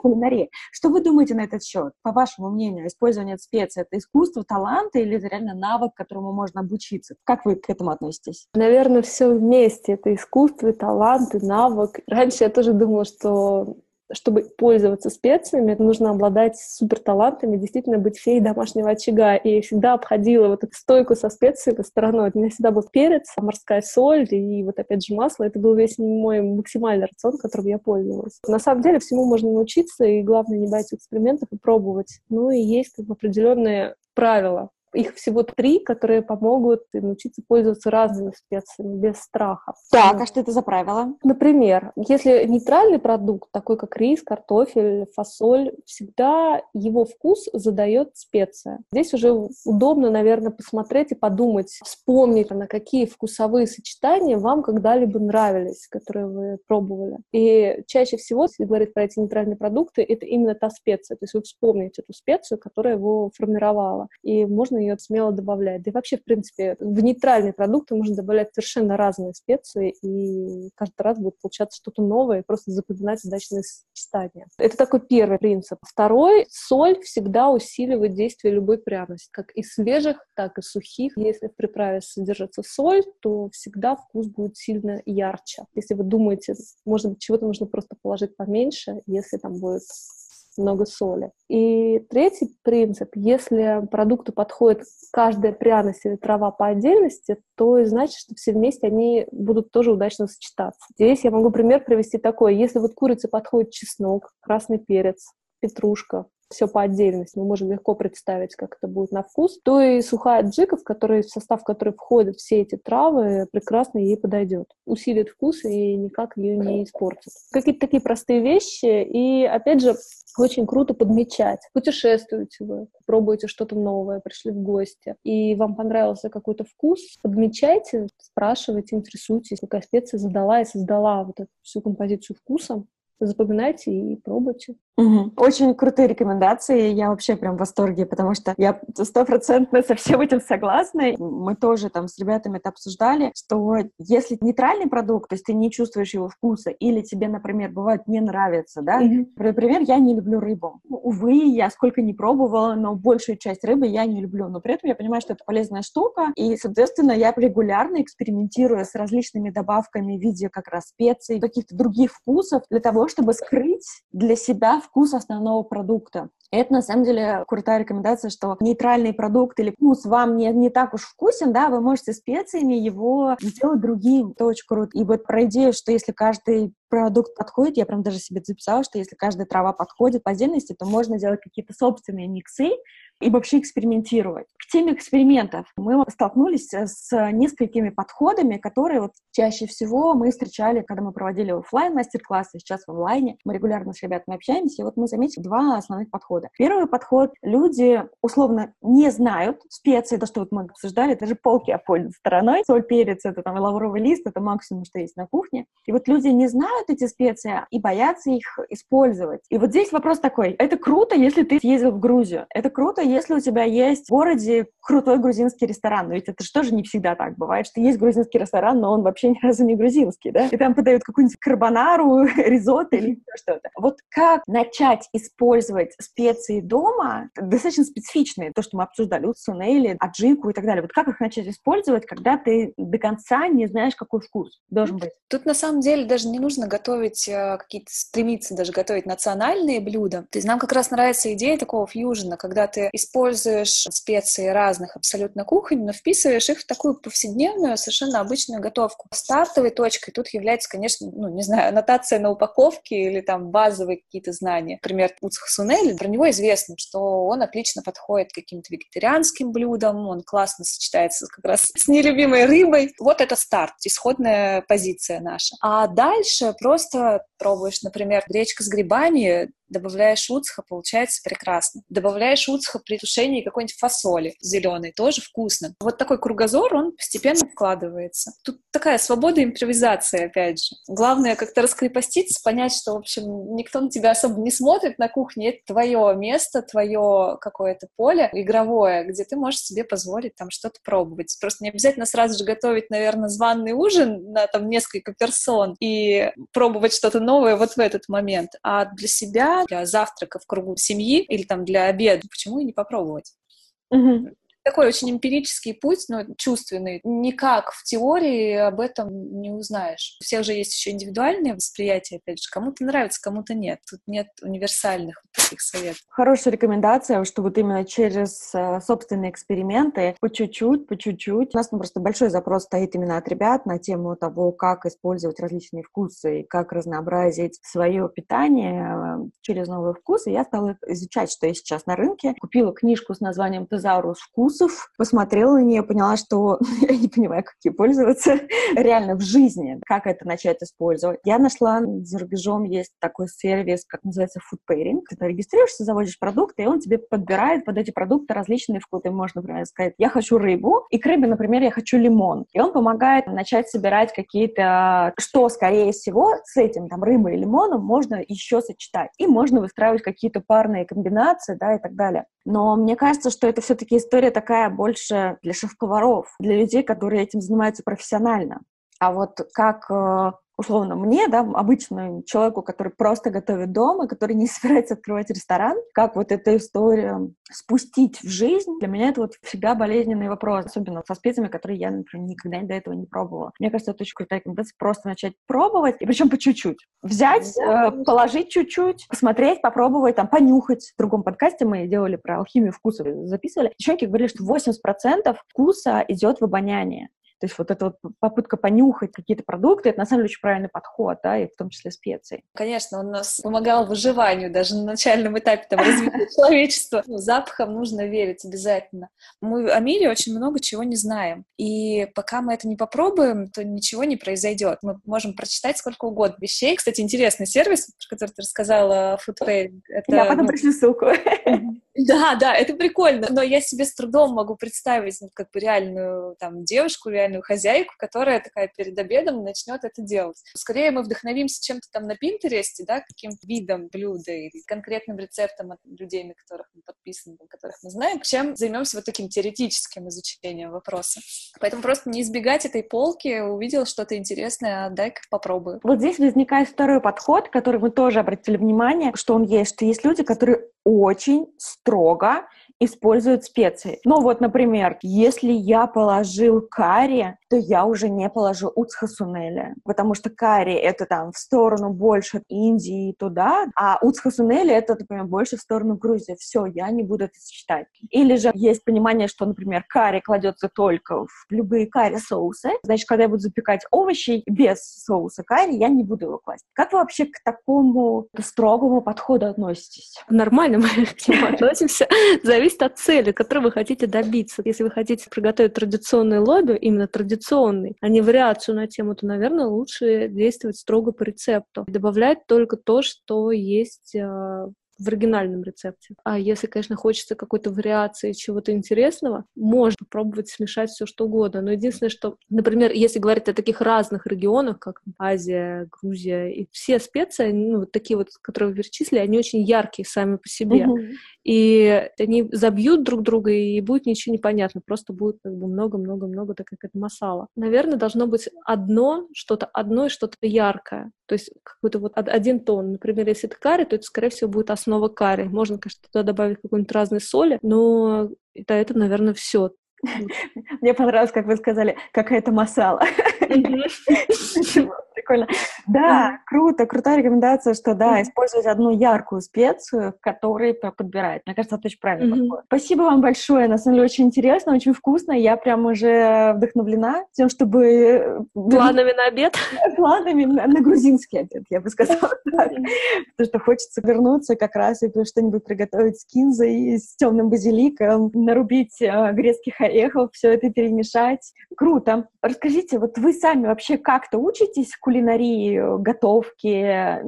кулинария. Что вы думаете на этот счет? По вашему мнению, использование специй — это искусство, талант или это реально навык, которому можно обучиться? Как вы к этому относитесь? Наверное, все вместе. Это искусство, и талант, и навык. Раньше я тоже думала, что чтобы пользоваться специями, нужно обладать суперталантами, действительно быть феей домашнего очага. И я всегда обходила вот эту стойку со специями стороной. У меня всегда был перец, морская соль и вот опять же масло. Это был весь мой максимальный рацион, которым я пользовалась. На самом деле всему можно научиться, и главное не бояться экспериментов и пробовать. Ну и есть как бы определенные правила. Их всего три, которые помогут научиться пользоваться разными специями без страха. Так, а что это за правила? Например, если нейтральный продукт, такой как рис, картофель, фасоль, всегда его вкус задает специя. Здесь уже удобно, наверное, посмотреть и подумать, вспомнить, на какие вкусовые сочетания вам когда-либо нравились, которые вы пробовали. И чаще всего, если говорить про эти нейтральные продукты, это именно та специя. То есть вы вспомните эту специю, которая его формировала. И можно ее смело добавлять. Да и вообще, в принципе, в нейтральные продукты можно добавлять совершенно разные специи, и каждый раз будет получаться что-то новое, и просто запоминать удачные сочетания. Это такой первый принцип. Второй — соль всегда усиливает действие любой пряности, как и свежих, так и сухих. Если в приправе содержится соль, то всегда вкус будет сильно ярче. Если вы думаете, может быть, чего-то нужно просто положить поменьше, если там будет много соли. И третий принцип, если продукту подходит каждая пряность или трава по отдельности, то значит, что все вместе они будут тоже удачно сочетаться. Здесь я могу пример привести такой. Если вот курице подходит чеснок, красный перец, петрушка, все по отдельности, мы можем легко представить, как это будет на вкус, то и сухая джика, в, которой, в состав которой входят все эти травы, прекрасно ей подойдет. Усилит вкус и никак ее не испортит. Какие-то такие простые вещи, и, опять же, очень круто подмечать. Путешествуете вы, пробуете что-то новое, пришли в гости, и вам понравился какой-то вкус, подмечайте, спрашивайте, интересуйтесь, какая специя задала и создала вот эту всю композицию вкуса запоминайте и пробуйте. Угу. Очень крутые рекомендации. Я вообще прям в восторге, потому что я стопроцентно со всем этим согласна. Мы тоже там с ребятами это обсуждали, что если нейтральный продукт, то есть ты не чувствуешь его вкуса, или тебе, например, бывает не нравится, да? Угу. Например, я не люблю рыбу. Ну, увы, я сколько не пробовала, но большую часть рыбы я не люблю. Но при этом я понимаю, что это полезная штука, и, соответственно, я регулярно экспериментирую с различными добавками в виде как раз специй, каких-то других вкусов для того, чтобы скрыть для себя вкус основного продукта. Это, на самом деле, крутая рекомендация, что нейтральный продукт или вкус вам не, не так уж вкусен, да, вы можете специями его сделать другим. Это очень круто. И вот про идею, что если каждый продукт подходит, я прям даже себе записала, что если каждая трава подходит по отдельности, то можно делать какие-то собственные миксы, и вообще экспериментировать. К теме экспериментов мы столкнулись с несколькими подходами, которые вот чаще всего мы встречали, когда мы проводили офлайн мастер-классы, сейчас в онлайне. Мы регулярно с ребятами общаемся, и вот мы заметили два основных подхода. Первый подход — люди условно не знают специи, то, что вот мы обсуждали, даже полки обходят стороной. Соль, перец — это там лавровый лист, это максимум, что есть на кухне. И вот люди не знают эти специи и боятся их использовать. И вот здесь вопрос такой. Это круто, если ты съездил в Грузию. Это круто, если у тебя есть в городе крутой грузинский ресторан. Но ведь это же тоже не всегда так бывает, что есть грузинский ресторан, но он вообще ни разу не грузинский, да? И там подают какую-нибудь карбонару, ризотто или что-то. Вот как начать использовать специи дома, достаточно специфичные, то, что мы обсуждали, уцунели, аджику и так далее. Вот как их начать использовать, когда ты до конца не знаешь, какой вкус должен быть? Тут на самом деле даже не нужно готовить э, какие-то, стремиться даже готовить национальные блюда. То есть нам как раз нравится идея такого фьюжена, когда ты используешь специи разных абсолютно кухонь, но вписываешь их в такую повседневную, совершенно обычную готовку. Стартовой точкой тут является, конечно, ну, не знаю, аннотация на упаковке или там базовые какие-то знания. Например, Уцх Сунель, про него известно, что он отлично подходит к каким-то вегетарианским блюдам, он классно сочетается как раз с нелюбимой рыбой. Вот это старт, исходная позиция наша. А дальше просто пробуешь, например, гречка с грибами, добавляешь уцха, получается прекрасно. Добавляешь уцха при тушении какой-нибудь фасоли зеленой, тоже вкусно. Вот такой кругозор, он постепенно вкладывается. Тут такая свобода импровизации, опять же. Главное как-то раскрепоститься, понять, что, в общем, никто на тебя особо не смотрит на кухне, это твое место, твое какое-то поле игровое, где ты можешь себе позволить там что-то пробовать. Просто не обязательно сразу же готовить, наверное, званный ужин на там несколько персон и пробовать что-то новое вот в этот момент, а для себя для завтрака в кругу семьи или там для обеда, почему и не попробовать? Угу такой очень эмпирический путь, но чувственный. Никак в теории об этом не узнаешь. У всех же есть еще индивидуальное восприятие, опять же. Кому-то нравится, кому-то нет. Тут нет универсальных таких советов. Хорошая рекомендация, что вот именно через э, собственные эксперименты по чуть-чуть, по чуть-чуть. У нас ну, просто большой запрос стоит именно от ребят на тему того, как использовать различные вкусы и как разнообразить свое питание э, через новые вкусы. Я стала изучать, что есть сейчас на рынке. Купила книжку с названием «Тезаурус вкус», вкусов, посмотрела на нее, поняла, что я не понимаю, как ей пользоваться реально в жизни, как это начать использовать. Я нашла за рубежом есть такой сервис, как называется Food Pairing. Ты регистрируешься, заводишь продукты, и он тебе подбирает под эти продукты различные вкусы. Можно, например, сказать, я хочу рыбу, и к рыбе, например, я хочу лимон. И он помогает начать собирать какие-то, что, скорее всего, с этим, там, рыбой и лимоном можно еще сочетать. И можно выстраивать какие-то парные комбинации, да, и так далее. Но мне кажется, что это все-таки история такая больше для шеф-поваров, для людей, которые этим занимаются профессионально. А вот как э, условно мне, да, обычному человеку, который просто готовит дома, который не собирается открывать ресторан, как вот эта история спустить в жизнь, для меня это вот всегда болезненный вопрос, особенно со специями, которые я, например, никогда до этого не пробовала. Мне кажется, это очень крутая рекомендация, просто начать пробовать, и причем по чуть-чуть. Взять, э, положить чуть-чуть, посмотреть, попробовать, там, понюхать. В другом подкасте мы делали про алхимию вкуса, записывали. Девчонки говорили, что 80% вкуса идет в обоняние. То есть вот эта вот попытка понюхать какие-то продукты, это на самом деле очень правильный подход, да, и в том числе специи. Конечно, он нас помогал выживанию даже на начальном этапе там, развития человечества. Ну, запахам нужно верить обязательно. Мы о мире очень много чего не знаем. И пока мы это не попробуем, то ничего не произойдет. Мы можем прочитать сколько угодно вещей. Кстати, интересный сервис, про который ты рассказала, Foodpay. Это, Я потом ну, пришлю ссылку. Да, да, это прикольно, но я себе с трудом могу представить ну, как бы реальную там девушку, реальную хозяйку, которая такая перед обедом начнет это делать. Скорее мы вдохновимся чем-то там на Пинтересте, да, каким-то видом блюда или конкретным рецептом от людей, на которых мы подписаны, которых мы знаем, чем займемся вот таким теоретическим изучением вопроса. Поэтому просто не избегать этой полки, увидел что-то интересное, а дай-ка попробую. Вот здесь возникает второй подход, который мы тоже обратили внимание, что он есть, что есть люди, которые очень строго используют специи. Ну вот, например, если я положил карри, то я уже не положу уцхасунели, потому что карри — это там в сторону больше Индии туда, а уцхасунели — это, например, больше в сторону Грузии. Все, я не буду это сочетать. Или же есть понимание, что, например, карри кладется только в любые карри-соусы, значит, когда я буду запекать овощи без соуса карри, я не буду его класть. Как вы вообще к такому строгому подходу относитесь? Нормально мы к нему относимся. Зависит от цели, которой вы хотите добиться. Если вы хотите приготовить традиционный лобби, именно традиционный, а не вариацию на тему, то, наверное, лучше действовать строго по рецепту. Добавлять только то, что есть а, в оригинальном рецепте. А если, конечно, хочется какой-то вариации чего-то интересного, можно попробовать смешать все что угодно. Но единственное, что, например, если говорить о таких разных регионах, как Азия, Грузия, и все специи, ну, вот такие вот, которые вы перечислили, они очень яркие сами по себе. Mm-hmm. И они забьют друг друга, и будет ничего не понятно, просто будет как бы много-много-много, так как это масала. Наверное, должно быть одно, что-то одно и что-то яркое. То есть какой-то вот один тон. Например, если это карри, то это, скорее всего, будет основа карри. Можно, конечно, туда добавить какой-нибудь разной соли, но это, это наверное, все. Мне понравилось, как вы сказали, какая-то масала. Прикольно. Да, круто, крутая рекомендация, что да, использовать одну яркую специю, которой подбирать. Мне кажется, это очень правильно подход. Спасибо вам большое, на самом деле очень интересно, очень вкусно. Я прям уже вдохновлена тем, чтобы... Э, Планами на обед? Планами на, грузинский обед, я бы сказала так. Потому что хочется вернуться как раз и что-нибудь приготовить с кинзой, с темным базиликом, нарубить э, грецких орехов, все это перемешать. Круто. Расскажите, вот вы сами вообще как-то учитесь кулинарии, готовке,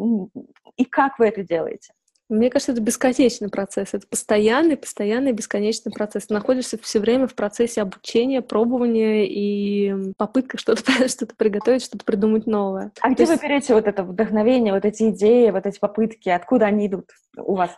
и как вы это делаете? Мне кажется, это бесконечный процесс. Это постоянный, постоянный, бесконечный процесс. Ты находишься все время в процессе обучения, пробования и попытка что-то что приготовить, что-то придумать новое. А где есть... вы берете вот это вдохновение, вот эти идеи, вот эти попытки? Откуда они идут у вас?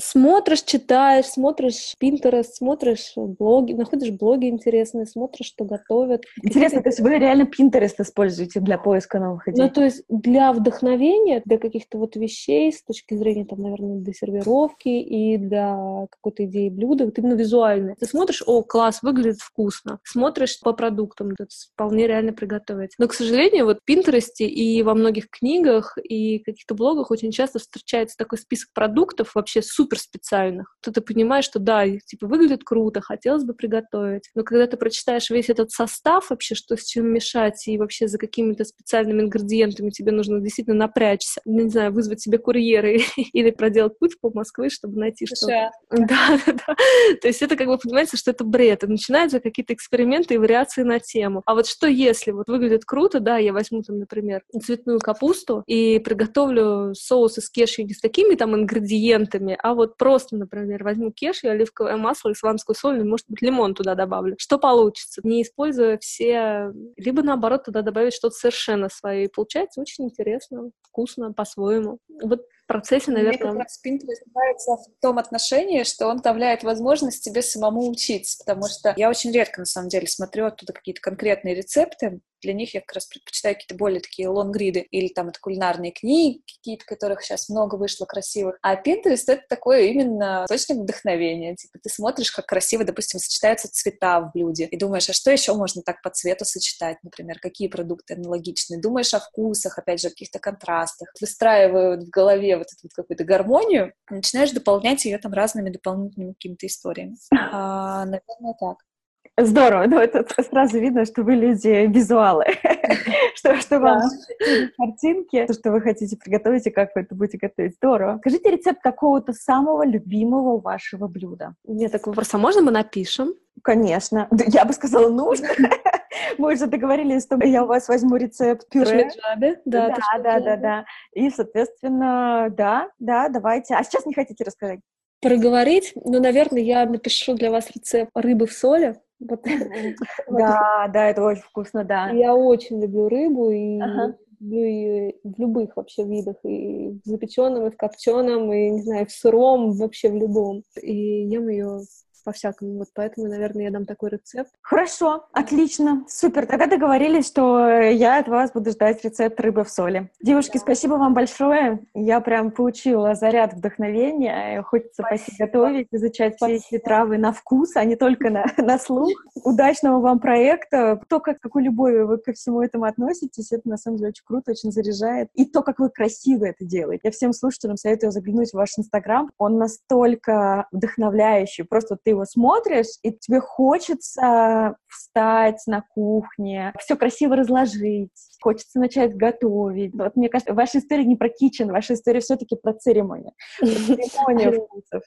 Смотришь, читаешь, смотришь Pinterest, смотришь блоги, находишь блоги интересные, смотришь, что готовят. Интересно, то есть вы реально Pinterest используете для поиска новых идей? Ну, то есть для вдохновения, для каких-то вот вещей с точки зрения, там, наверное, для сервировки и для какой-то идеи блюда, вот именно визуально. Ты смотришь, о, класс, выглядит вкусно. Смотришь по продуктам, это вполне реально приготовить. Но, к сожалению, вот в Pinterest и во многих книгах и каких-то блогах очень часто встречается такой список продуктов вообще супер супер специальных. То ты понимаешь, что да, типа выглядит круто, хотелось бы приготовить. Но когда ты прочитаешь весь этот состав вообще, что с чем мешать, и вообще за какими-то специальными ингредиентами тебе нужно действительно напрячься, не знаю, вызвать себе курьера или проделать путь по Москве, чтобы найти что-то. Да, да, да. То есть это как бы понимаете, что это бред. И начинаются какие-то эксперименты и вариации на тему. А вот что если вот выглядит круто, да, я возьму там, например, цветную капусту и приготовлю соус из кешью не с такими там ингредиентами, а вот просто, например, возьму кеш и оливковое масло и сванскую соль, и, может быть, лимон туда добавлю. Что получится? Не используя все... Либо, наоборот, туда добавить что-то совершенно свое. И получается очень интересно, вкусно, по-своему. Вот процессе, наверное... Мне как раз Pinterest нравится в том отношении, что он давляет возможность тебе самому учиться, потому что я очень редко, на самом деле, смотрю оттуда какие-то конкретные рецепты, для них я как раз предпочитаю какие-то более такие лонгриды, или там это кулинарные книги какие-то, которых сейчас много вышло красивых. А Pinterest — это такое именно источник вдохновения. Типа ты смотришь, как красиво, допустим, сочетаются цвета в блюде, и думаешь, а что еще можно так по цвету сочетать, например, какие продукты аналогичные. Думаешь о вкусах, опять же, о каких-то контрастах. Выстраивают в голове вот эту вот какую-то гармонию, начинаешь дополнять ее там разными дополнительными какими-то историями. А, наверное, так. Здорово, ну это сразу видно, что вы люди визуалы, что, что вам картинки, то, что вы хотите приготовить и как вы это будете готовить. Здорово. Скажите рецепт какого-то самого любимого вашего блюда. Нет такой вопрос, а можно мы напишем? Конечно. Я бы сказала, нужно. Мы уже договорились, что я у вас возьму рецепт пюре. Да, да, да, да, да. И, соответственно, да, да, давайте. А сейчас не хотите рассказать? Проговорить? Ну, наверное, я напишу для вас рецепт рыбы в соли. Вот. Да, да, это очень вкусно, да. Я очень люблю рыбу и ага. люблю ее в любых вообще видах, и в запеченном, и в копченом, и, не знаю, в сыром, вообще в любом. И ем ее по-всякому. Вот поэтому, наверное, я дам такой рецепт. Хорошо, отлично, супер. Тогда договорились, что я от вас буду ждать рецепт рыбы в соли. Девушки, да. спасибо вам большое. Я прям получила заряд вдохновения. Хочется пойти готовить, изучать спасибо. все эти травы на вкус, а не только на, на слух. Удачного вам проекта. То, как, какой любовью вы ко всему этому относитесь, это на самом деле очень круто, очень заряжает. И то, как вы красиво это делаете. Я всем слушателям советую заглянуть в ваш Инстаграм. Он настолько вдохновляющий. Просто ты его смотришь, и тебе хочется встать на кухне, все красиво разложить, хочется начать готовить. Вот мне кажется, ваша история не про кичен, ваша история все-таки про церемонию. Церемония вкусов.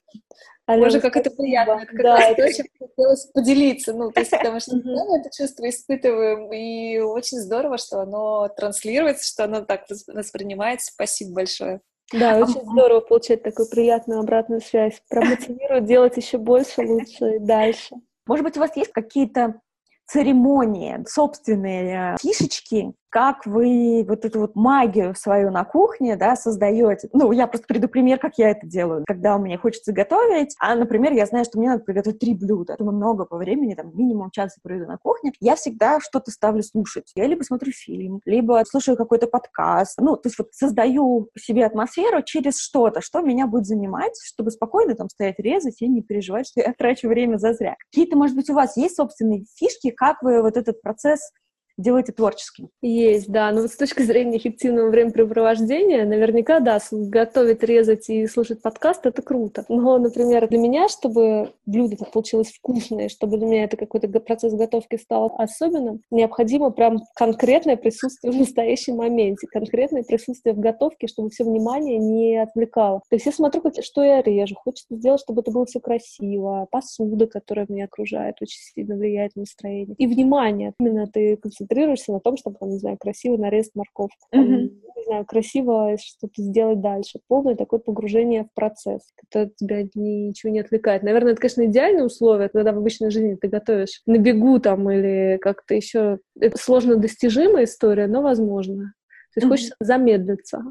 Боже, как это приятно. Как да, раз очень хотелось поделиться. Ну, то есть, потому что мы это чувство испытываем, и очень здорово, что оно транслируется, что оно так воспринимается. Спасибо большое. Да, очень здорово получать такую приятную обратную связь. Промотивирует делать еще больше, лучше и дальше. Может быть, у вас есть какие-то церемонии, собственные фишечки, как вы вот эту вот магию свою на кухне, да, создаете. Ну, я просто приду пример, как я это делаю. Когда мне хочется готовить, а, например, я знаю, что мне надо приготовить три блюда. Это много по времени, там, минимум час я проведу на кухне. Я всегда что-то ставлю слушать. Я либо смотрю фильм, либо слушаю какой-то подкаст. Ну, то есть вот создаю себе атмосферу через что-то, что меня будет занимать, чтобы спокойно там стоять, резать и не переживать, что я трачу время зазря. Какие-то, может быть, у вас есть собственные фишки, как вы вот этот процесс делаете творческим. Есть, да. Но вот с точки зрения эффективного времяпрепровождения, наверняка, да, готовить, резать и слушать подкаст — это круто. Но, например, для меня, чтобы блюдо так получилось вкусное, чтобы для меня это какой-то процесс готовки стал особенным, необходимо прям конкретное присутствие в настоящем моменте, конкретное присутствие в готовке, чтобы все внимание не отвлекало. То есть я смотрю, что я режу, хочется сделать, чтобы это было все красиво, посуда, которая меня окружает, очень сильно влияет на настроение. И внимание. Именно ты на том, чтобы, там, не знаю, красиво нарезать морковку, там, mm-hmm. не знаю, красиво что-то сделать дальше. Полное такое погружение в процесс, когда тебя ничего не отвлекает. Наверное, это, конечно, идеальное условие, когда в обычной жизни ты готовишь на бегу там или как-то еще. Это сложно достижимая история, но возможно. То есть mm-hmm. хочется замедлиться.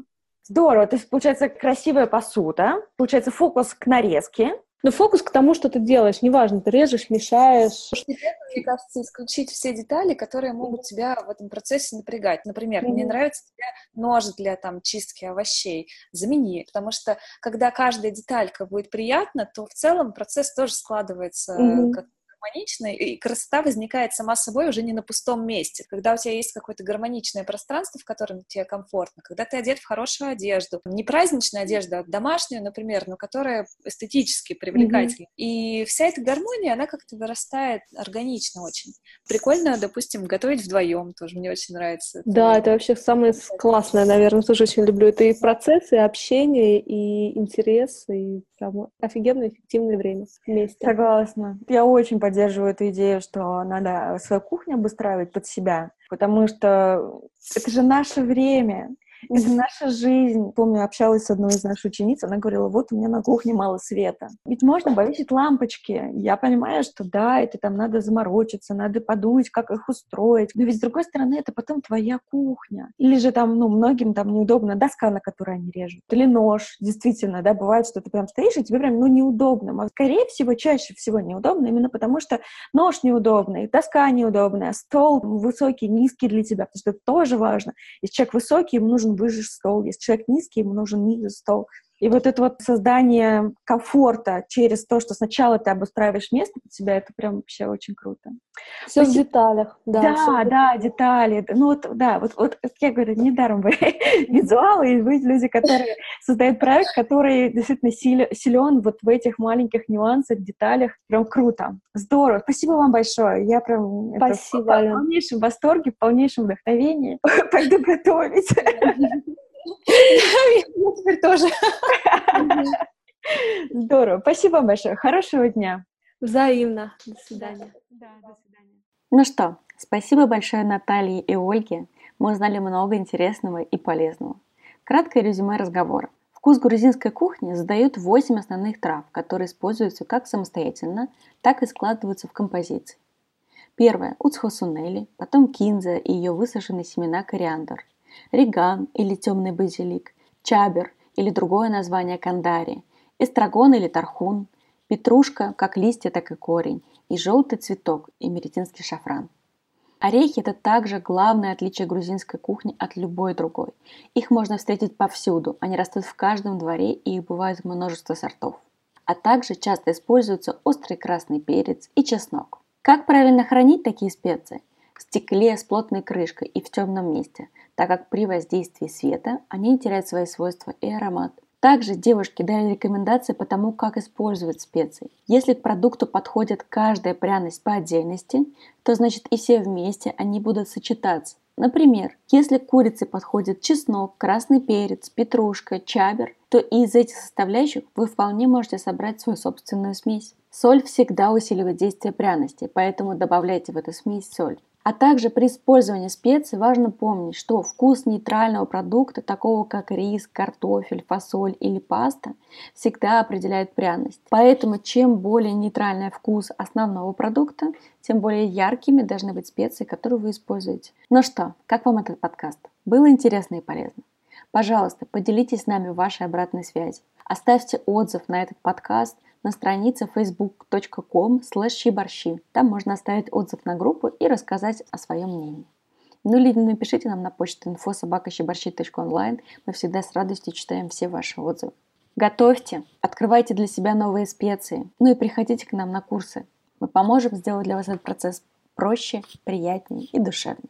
Здорово. То есть, получается, красивая посуда, получается, фокус к нарезке, но фокус к тому, что ты делаешь, неважно, ты режешь, мешаешь. Мне кажется, исключить все детали, которые могут тебя в этом процессе напрягать. Например, mm-hmm. мне нравится тебе нож для там чистки овощей, замени, потому что когда каждая деталька будет приятна, то в целом процесс тоже складывается mm-hmm. как гармоничной, и красота возникает сама собой уже не на пустом месте. Когда у тебя есть какое-то гармоничное пространство, в котором тебе комфортно, когда ты одет в хорошую одежду, не праздничную одежду, а домашнюю, например, но которая эстетически привлекательна. Mm-hmm. И вся эта гармония, она как-то вырастает органично очень. Прикольно, допустим, готовить вдвоем тоже мне очень нравится. Да, это вообще самое классное, наверное, тоже очень люблю. Это и процесс, и общение, и интерес, и прям офигенно эффективное время вместе. Согласна. Я очень поддерживаю эту идею, что надо свою кухню обустраивать под себя, потому что это же наше время. Это наша жизнь. Помню, общалась с одной из наших учениц, она говорила, вот у меня на кухне мало света. Ведь можно повесить лампочки. Я понимаю, что да, это там надо заморочиться, надо подумать, как их устроить. Но ведь с другой стороны, это потом твоя кухня. Или же там, ну, многим там неудобно доска, на которой они режут. Или нож. Действительно, да, бывает, что ты прям стоишь, и тебе прям, ну, неудобно. А скорее всего, чаще всего неудобно, именно потому что нож неудобный, доска неудобная, стол высокий, низкий для тебя, потому что это тоже важно. Если человек высокий, ему нужен выше стол. Если человек низкий, ему нужен ниже стол. И вот это вот создание комфорта через то, что сначала ты обустраиваешь место под себя, это прям вообще очень круто. Все в деталях, да. Да, да, детали. Ну вот, да, вот, вот я говорю, недаром вы визуалы, и вы люди, которые создают проект, который действительно силен вот в этих маленьких нюансах, деталях. Прям круто. Здорово. Спасибо вам большое. Я прям Спасибо, это, в полнейшем восторге, в полнейшем вдохновении. Пойду готовить. Я теперь тоже. Здорово. Спасибо большое. Хорошего дня. Взаимно. До свидания. Да, до свидания. Ну что, спасибо большое Наталье и Ольге. Мы узнали много интересного и полезного. Краткое резюме разговора. Вкус грузинской кухни задают 8 основных трав, которые используются как самостоятельно, так и складываются в композиции. Первое – уцхосунели, потом кинза и ее высушенные семена кориандр, риган или темный базилик, чабер или другое название кандари, эстрагон или тархун, петрушка, как листья, так и корень, и желтый цветок, и меретинский шафран. Орехи – это также главное отличие грузинской кухни от любой другой. Их можно встретить повсюду, они растут в каждом дворе и их бывает множество сортов. А также часто используются острый красный перец и чеснок. Как правильно хранить такие специи? В стекле с плотной крышкой и в темном месте – так как при воздействии света они теряют свои свойства и аромат. Также девушки дали рекомендации по тому, как использовать специи. Если к продукту подходит каждая пряность по отдельности, то значит и все вместе они будут сочетаться. Например, если к курице подходит чеснок, красный перец, петрушка, чабер, то из этих составляющих вы вполне можете собрать свою собственную смесь. Соль всегда усиливает действие пряности, поэтому добавляйте в эту смесь соль. А также при использовании специй важно помнить, что вкус нейтрального продукта, такого как рис, картофель, фасоль или паста, всегда определяет пряность. Поэтому чем более нейтральный вкус основного продукта, тем более яркими должны быть специи, которые вы используете. Ну что, как вам этот подкаст? Было интересно и полезно? Пожалуйста, поделитесь с нами вашей обратной связью. Оставьте отзыв на этот подкаст – на странице facebook.com щиборщи. Там можно оставить отзыв на группу и рассказать о своем мнении. Ну или напишите нам на почту info.sobakащиборщи.онлайн. Мы всегда с радостью читаем все ваши отзывы. Готовьте, открывайте для себя новые специи, ну и приходите к нам на курсы. Мы поможем сделать для вас этот процесс проще, приятнее и душевнее.